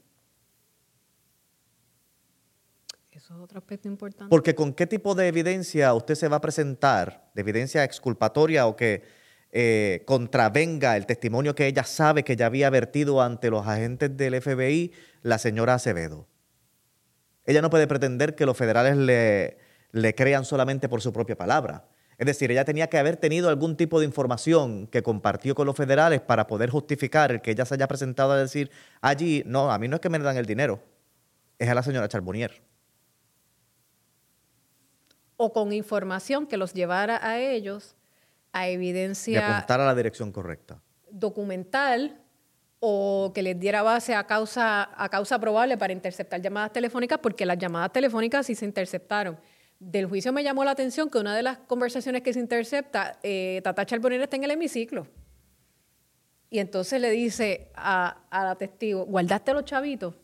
Eso es otro aspecto importante. Porque con qué tipo de evidencia usted se va a presentar, de evidencia exculpatoria o que eh, contravenga el testimonio que ella sabe que ya había vertido ante los agentes del FBI la señora Acevedo. Ella no puede pretender que los federales le, le crean solamente por su propia palabra. Es decir, ella tenía que haber tenido algún tipo de información que compartió con los federales para poder justificar el que ella se haya presentado a decir allí, no, a mí no es que me dan el dinero, es a la señora Charbonnier. o con información que los llevara a ellos a Y evidencia apuntar a la dirección correcta. documental o que les diera base a causa, a causa probable para interceptar llamadas telefónicas, porque las llamadas telefónicas sí se interceptaron. Del juicio me llamó la atención que una de las conversaciones que se intercepta, eh, Tata Charbonnier está en el hemiciclo. Y entonces le dice a, la testigo, ¿guardaste los chavitos?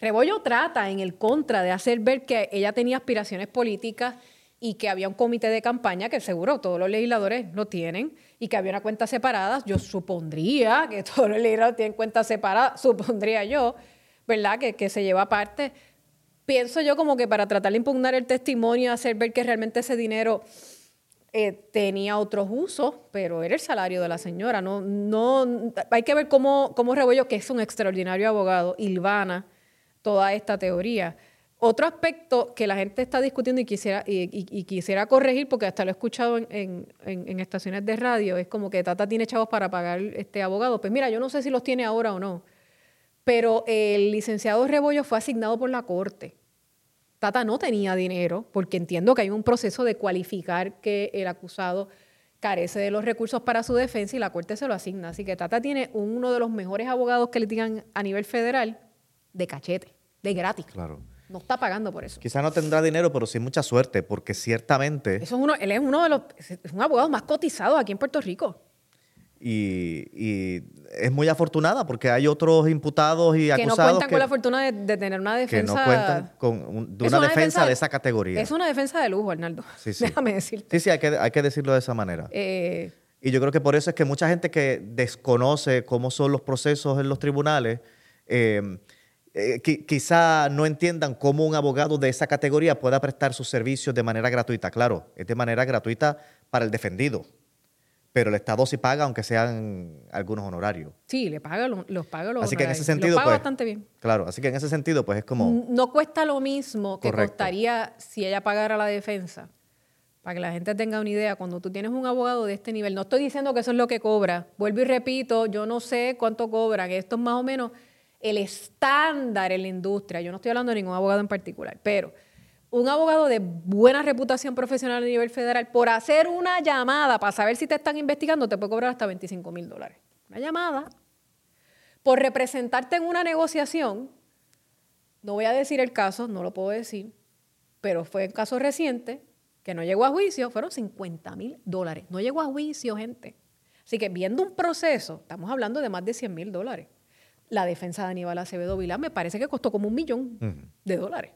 Rebollo trata en el contra de hacer ver que ella tenía aspiraciones políticas y que había un comité de campaña, que seguro todos los legisladores lo tienen, y que había una cuenta separada. Yo supondría que (laughs) todos los legisladores tienen cuentas separadas, supondría yo, ¿verdad? Que, que se lleva aparte. Pienso yo como que para tratar de impugnar el testimonio, hacer ver que realmente ese dinero eh, tenía otros usos, pero era el salario de la señora. No, no, hay que ver cómo, cómo Rebollo, que es un extraordinario abogado, hilvana toda esta teoría. Otro aspecto que la gente está discutiendo y quisiera, y, y- y quisiera corregir, porque hasta lo he escuchado en, en- en- en estaciones de radio, es como que Tata tiene chavos para pagar este abogado. Pues mira, yo no sé si los tiene ahora o no, pero el licenciado Rebollo fue asignado por la corte. Tata no tenía dinero, porque entiendo que hay un proceso de cualificar que el acusado carece de los recursos para su defensa y la corte se lo asigna. Así que Tata tiene uno de los mejores abogados que le digan a nivel federal de cachete, de gratis. Claro. No está pagando por eso. Quizá no tendrá dinero, pero sí mucha suerte, porque ciertamente, Eso es uno, él es uno de los, es un abogado más cotizado aquí en Puerto Rico. Y, y es muy afortunada, porque hay otros imputados y Que no acusados cuentan con la fortuna de, de tener una que defensa. no cuentan con un- de una, defensa, de esa categoría. Es una defensa de lujo, Arnaldo. Sí, (laughs) sí. Déjame decirte. Sí, sí, hay que, hay que decirlo de esa manera. Eh, Y yo creo que por eso es que mucha gente que desconoce cómo son los procesos en los tribunales, eh, eh, qui- quizá no entiendan cómo un abogado de esa categoría pueda prestar sus servicios de manera gratuita. Claro, es de manera gratuita para el defendido, pero el Estado sí paga, aunque sean algunos honorarios. sí, le paga, los, paga los Así que en ese sentido, Los paga pues, bastante bien. Claro, así que en ese sentido, pues es como... No cuesta lo mismo que Correcto. costaría si ella pagara la defensa. Para que la gente tenga una idea, cuando tú tienes un abogado de este nivel, no estoy diciendo que eso es lo que cobra. Vuelvo y repito, yo no sé cuánto cobran. Esto es más o menos el estándar en la industria. Yo no estoy hablando de ningún abogado en particular, pero un abogado de buena reputación profesional a nivel federal, por hacer una llamada para saber si te están investigando, te puede cobrar hasta 25 mil dólares. Una llamada. Por representarte en una negociación, no voy a decir el caso, no lo puedo decir, pero fue un caso reciente que no llegó a juicio, fueron 50 mil dólares. No llegó a juicio, gente. Así que viendo un proceso, estamos hablando de más de 100 mil dólares. la defensa de Aníbal Acevedo Vilá me parece que costó como un millón de dólares.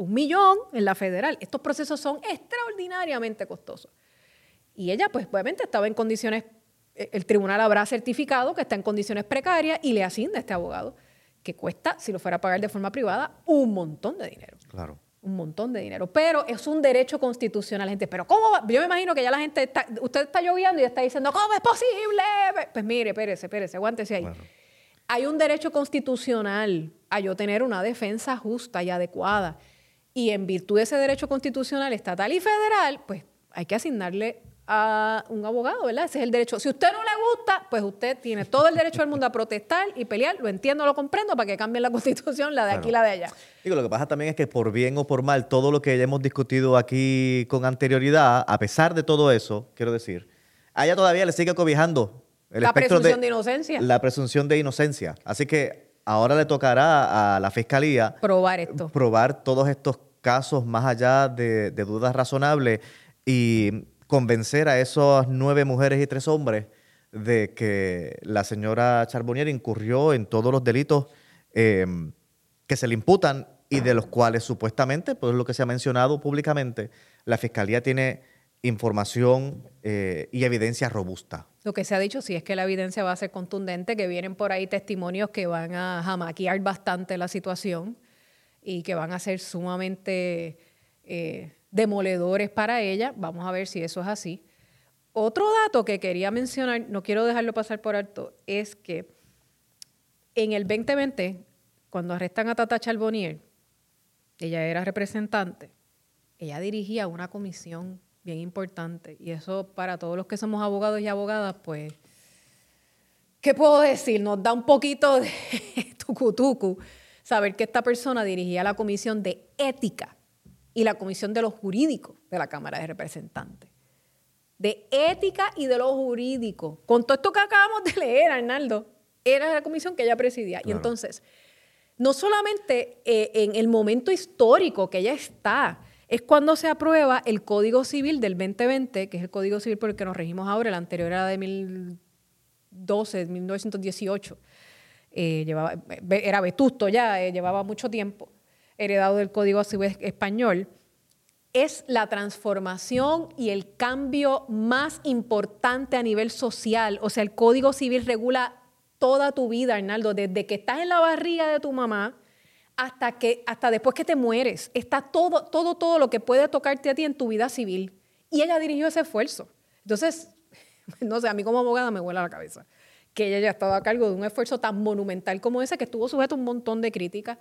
Un millón en la federal. Estos procesos son extraordinariamente costosos. Y ella, pues, obviamente estaba en condiciones, eh, el tribunal habrá certificado que está en condiciones precarias y le asigna a este abogado, que cuesta, si lo fuera a pagar de forma privada, un montón de dinero. Claro. Un montón de dinero. Pero es un derecho constitucional, gente. Pero ¿cómo va? Yo me imagino que ya la gente está, usted está lloviendo y está diciendo, ¿cómo es posible? Pues mire, espérese, espérese, aguántese ahí. Hay un derecho constitucional a yo tener una defensa justa y adecuada. Y en virtud de ese derecho constitucional estatal y federal, pues hay que asignarle a un abogado, ¿verdad? Ese es el derecho. Si usted no le gusta, pues usted tiene todo el derecho del mundo a protestar y pelear. Lo entiendo, lo comprendo, para que cambien la constitución, la de aquí y la de allá. Digo, lo que pasa también es que por bien o por mal, todo lo que ya hemos discutido aquí con anterioridad, a pesar de todo eso, quiero decir, a ella todavía le sigue cobijando el la presunción de, inocencia. La presunción de inocencia. Así que ahora le tocará a la fiscalía probar esto. Probar todos estos casos más allá de, de dudas razonables y convencer a esos nueve mujeres y tres hombres de que la señora Charbonnier incurrió en todos los delitos em, que se le imputan y de los cuales supuestamente, pues lo que se ha mencionado públicamente, la Fiscalía tiene información eh, y evidencia robusta. Lo que se ha dicho sí es que la evidencia va a ser contundente, que vienen por ahí testimonios que van a jamaquear bastante la situación y que van a ser sumamente eh, demoledores para ella. Vamos a ver si eso es así. Otro dato que quería mencionar, no quiero dejarlo pasar por alto, es que en el 2020, cuando arrestan a Tata Charbonnier, ella era representante, ella dirigía una comisión bien importante. Y eso para todos los que somos abogados y abogadas, pues, ¿qué puedo decir? Nos da un poquito de (laughs) tucutucu saber que esta persona dirigía la comisión de ética y la Comisión de los Jurídicos de la Cámara de Representantes. De ética y de lo jurídico. Con todo esto que acabamos de leer, Arnaldo, era la comisión que ella presidía. Y entonces, no solamente eh, en el momento histórico que ella está, es cuando se aprueba el Código Civil del 2020, que es el Código Civil por el que nos regimos ahora, el anterior era de 2012, 1918. Eh, llevaba, era vetusto ya, eh, llevaba mucho tiempo heredado del Código Civil Español, es la transformación y el cambio más importante a nivel social. O sea, el Código Civil regula toda tu vida, Arnaldo, desde que estás en la barriga de tu mamá hasta, que, hasta después que te mueres. Está todo, todo, todo lo que puede tocarte a ti en tu vida civil. Y ella dirigió ese esfuerzo. Entonces, (laughs) no sé, a mí como abogada me vuela la cabeza que ella haya estado a cargo de un esfuerzo tan monumental como ese, que estuvo sujeto a un montón de críticas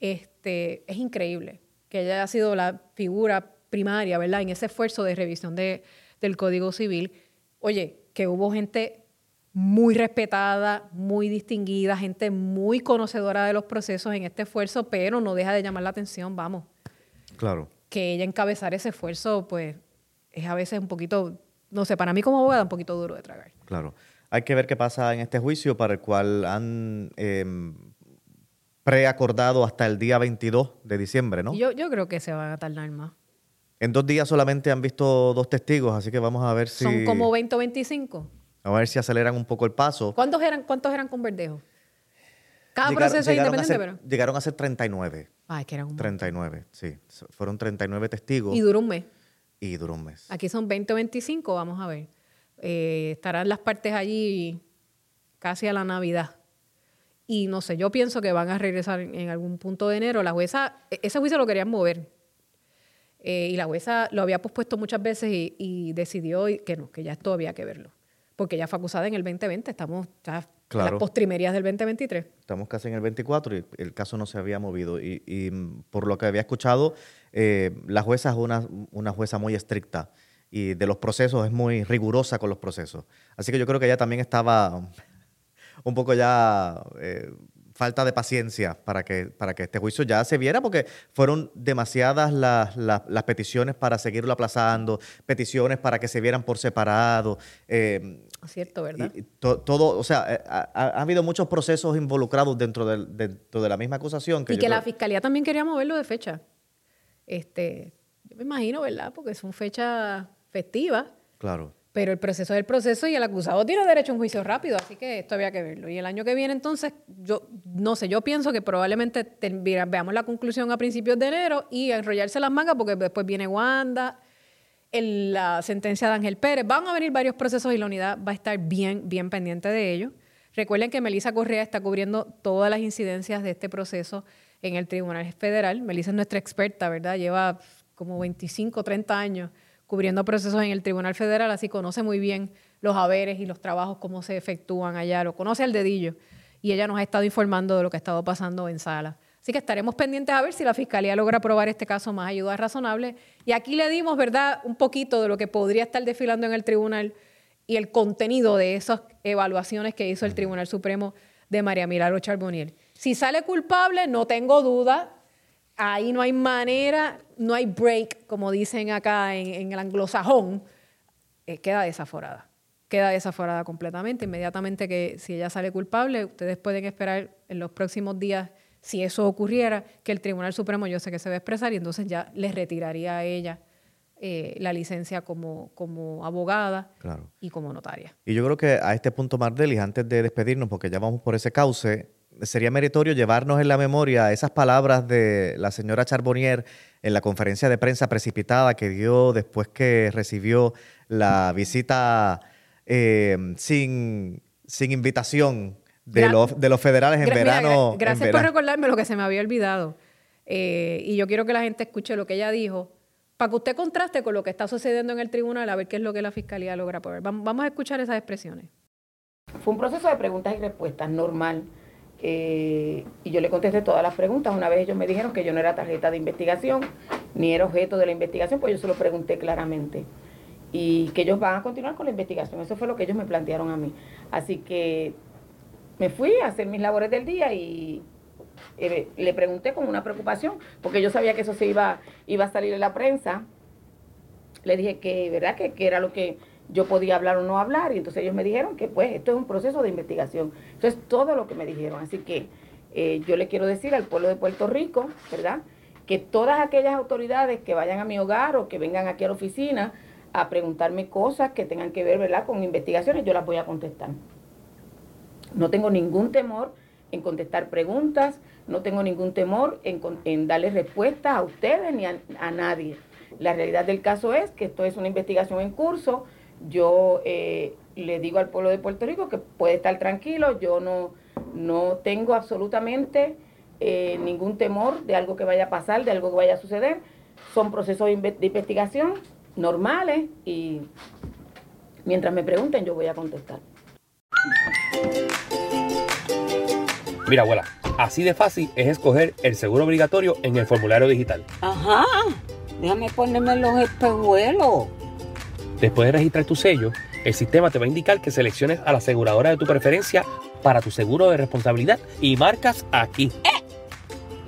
este, es increíble que ella haya sido la figura primaria, ¿verdad? En ese esfuerzo de revisión de, del Código Civil. Oye, que hubo gente muy respetada, muy distinguida, gente muy conocedora de los procesos en este esfuerzo, pero no deja de llamar la atención, vamos. Claro. Que ella encabezar ese esfuerzo, pues, es a veces un poquito, no sé, para mí como abogada, un poquito duro de tragar. Claro. Hay que ver qué pasa en este juicio para el cual han em, preacordado hasta el día 22 de diciembre, ¿no? Yo, yo creo que se van a tardar más. En dos días solamente han visto dos testigos, así que vamos a ver si... ¿Son como 20 o 25? A ver si aceleran un poco el paso. ¿Cuántos eran, cuántos eran con Verdejo? Cada proceso es independiente, pero... Llegaron a ser 39. Ah, es que eran un 39, sí. Fueron 39 testigos. Y duró un mes. Y duró un mes. Aquí son 20 o 25, vamos a ver. Eh, estarán las partes allí casi a la Navidad. Y no sé, yo pienso que van a regresar en algún punto de enero. La jueza, e, ese juicio lo querían mover. Eh, y la jueza lo había pospuesto muchas veces y, decidió que no, que ya esto había que verlo. Porque ya fue acusada en el 2020, estamos ya en las postrimerías del 2023. Estamos casi en el 24 y el caso no se había movido. Y, por lo que había escuchado, eh, la jueza es una, una jueza muy estricta y de los procesos es muy rigurosa con los procesos. Así que yo creo que ella también estaba un poco ya eh, falta de paciencia para que, para que este juicio ya se viera, porque fueron demasiadas las, las, peticiones para seguirlo aplazando, peticiones para que se vieran por separado. Eh, Cierto, ¿verdad? todo, o sea, eh, ha, habido muchos procesos involucrados dentro de, dentro de la misma acusación. y que la fiscalía también quería moverlo de fecha. Este, yo me imagino, ¿verdad? Porque son fechas festivas. Claro. Pero el proceso es el proceso y el acusado tiene derecho a un juicio rápido, así que esto había que verlo. Y el año que viene, entonces, yo no sé, yo pienso que probablemente veamos la conclusión a principios de enero y enrollarse las mangas porque después viene Wanda, la sentencia de Ángel Pérez. Van a venir varios procesos y la unidad va a estar bien, bien pendiente de ellos. Recuerden que Melissa Correa está cubriendo todas las incidencias de este proceso en el Tribunal Federal. Melissa es nuestra experta, ¿verdad? Lleva como 25, 30 años cubriendo procesos en el Tribunal Federal, así conoce muy bien los haberes y los trabajos, cómo se efectúan allá, lo conoce al dedillo. Y ella nos ha estado informando de lo que ha estado pasando en sala. Así que estaremos pendientes a ver si la Fiscalía logra aprobar este caso más ayuda razonable. Y aquí le dimos, ¿verdad?, un poquito de lo que podría estar desfilando en el tribunal y el contenido de esas evaluaciones que hizo el Tribunal Supremo de María Milagro Charboniel. Si sale culpable, no tengo duda, ahí no hay manera, no hay break, como dicen acá en, el anglosajón, eh, queda desaforada. Queda desaforada completamente. Inmediatamente que si ella sale culpable, ustedes pueden esperar en los próximos días, si eso ocurriera, que el Tribunal Supremo yo sé que se va a expresar y entonces ya les retiraría a ella eh, la licencia como, como abogada y como notaria. Y yo creo que a este punto, Mardelis, antes de despedirnos, porque ya vamos por ese cauce, sería meritorio llevarnos en la memoria esas palabras de la señora Charbonnier en la conferencia de prensa precipitada que dio después que recibió la visita eh, sin, sin invitación de, los, de los federales en verano. gracias por recordarme lo que se me había olvidado. Eh, y yo quiero que la gente escuche lo que ella dijo, para que usted contraste con lo que está sucediendo en el tribunal, a ver qué es lo que la fiscalía logra poder. Vamos a escuchar esas expresiones. Fue un proceso de preguntas y respuestas normal eh, y yo le contesté todas las preguntas. Una vez ellos me dijeron que yo no era tarjeta de investigación, ni era objeto de la investigación, pues yo se lo pregunté claramente. Y que ellos van a continuar con la investigación. Eso fue lo que ellos me plantearon a mí. Así que me fui a hacer mis labores del día y eh, le pregunté con una preocupación, porque yo sabía que eso se iba, iba a salir en la prensa. Le dije que, ¿verdad? Que, que era lo que yo podía hablar o no hablar, y entonces ellos me dijeron que pues esto es un proceso de investigación. Entonces todo lo que me dijeron. Así que eh, yo le quiero decir al pueblo de Puerto Rico, ¿verdad? Que todas aquellas autoridades que vayan a mi hogar o que vengan aquí a la oficina a preguntarme cosas que tengan que ver, ¿verdad? Con investigaciones, yo las voy a contestar. No tengo ningún temor en contestar preguntas, no tengo ningún temor en, en darle respuestas a ustedes ni a, a nadie. La realidad del caso es que esto es una investigación en curso, yo eh, le digo al pueblo de Puerto Rico que puede estar tranquilo, yo no, no tengo absolutamente eh, ningún temor de algo que vaya a pasar, de algo que vaya a suceder. Son procesos de, investigación normales y mientras me pregunten yo voy a contestar. Mira, abuela, así de fácil es escoger el seguro obligatorio en el formulario digital. Ajá, déjame ponerme los espejuelos. Después de registrar tu sello, el sistema te va a indicar que selecciones a la aseguradora de tu preferencia para tu seguro de responsabilidad y marcas aquí. ¡Eh!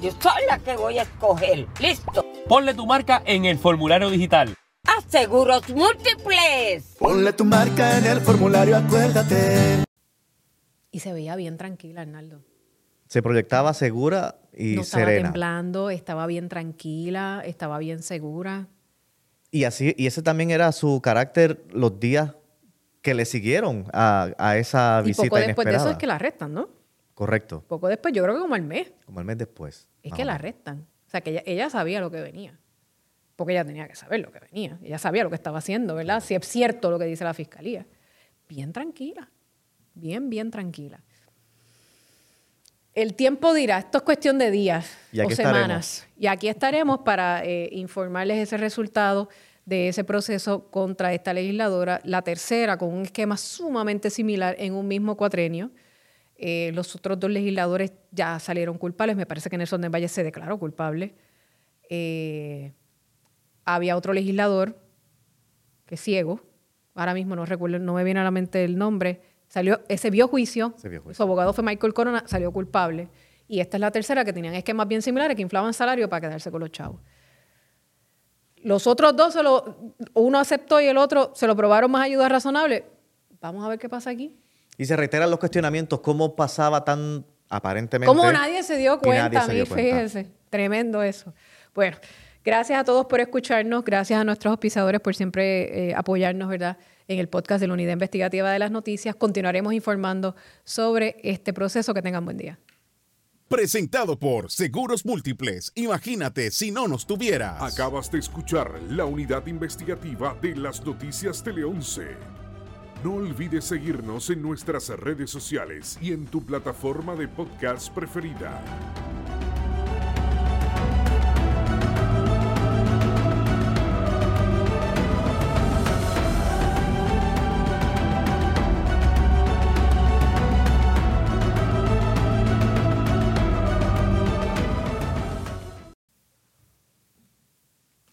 Yo soy la que voy a escoger. ¡Listo! Ponle tu marca en el formulario digital. ¡Aseguros múltiples! Ponle tu marca en el formulario, acuérdate. Y se veía bien tranquila, Arnaldo. Se proyectaba segura y no estaba serena. temblando, estaba bien tranquila, estaba bien segura. Y así, y ese también era su carácter los días que le siguieron a, a esa visita. Y poco después de eso es que la arrestan, ¿no? Correcto. Poco después, yo creo que como al mes. Como al mes después. Es que la arrestan. O sea, que ella, sabía lo que venía. Porque ella tenía que saber lo que venía. Ella sabía lo que estaba haciendo, ¿verdad? Si es cierto lo que dice la fiscalía. Bien tranquila. Bien, bien tranquila. El tiempo dirá, esto es cuestión de días o semanas. Y aquí estaremos para eh, informarles ese resultado de ese proceso contra esta legisladora, la tercera con un esquema sumamente similar en un mismo cuatrenio. Eh, los otros dos legisladores ya salieron culpables, me parece que Nelson de Valle se declaró culpable. Eh, había otro legislador que es ciego, ahora mismo no recuerdo, no me viene a la mente el nombre, Salió, ese vio juicio, su abogado fue Michael Corona, salió culpable. Y esta es la tercera que tenían esquemas bien similares que inflaban salario para quedarse con los chavos. Los otros dos, se lo, uno aceptó y el otro se lo probaron más ayuda razonable. Vamos a ver qué pasa aquí. Y se reiteran los cuestionamientos, ¿cómo pasaba tan aparentemente? ¿Cómo nadie se dio cuenta? a mí, fíjese, tremendo eso. Bueno, Gracias a todos por escucharnos, gracias a nuestros auspiciadores por siempre eh, apoyarnos, ¿verdad? En el podcast de la Unidad Investigativa de las Noticias. Continuaremos informando sobre este proceso. Que tengan buen día. Presentado por Seguros Múltiples. Imagínate si no nos tuvieras. Acabas de escuchar la unidad investigativa de las noticias Tele 11. No olvides seguirnos en nuestras redes sociales y en tu plataforma de podcast preferida.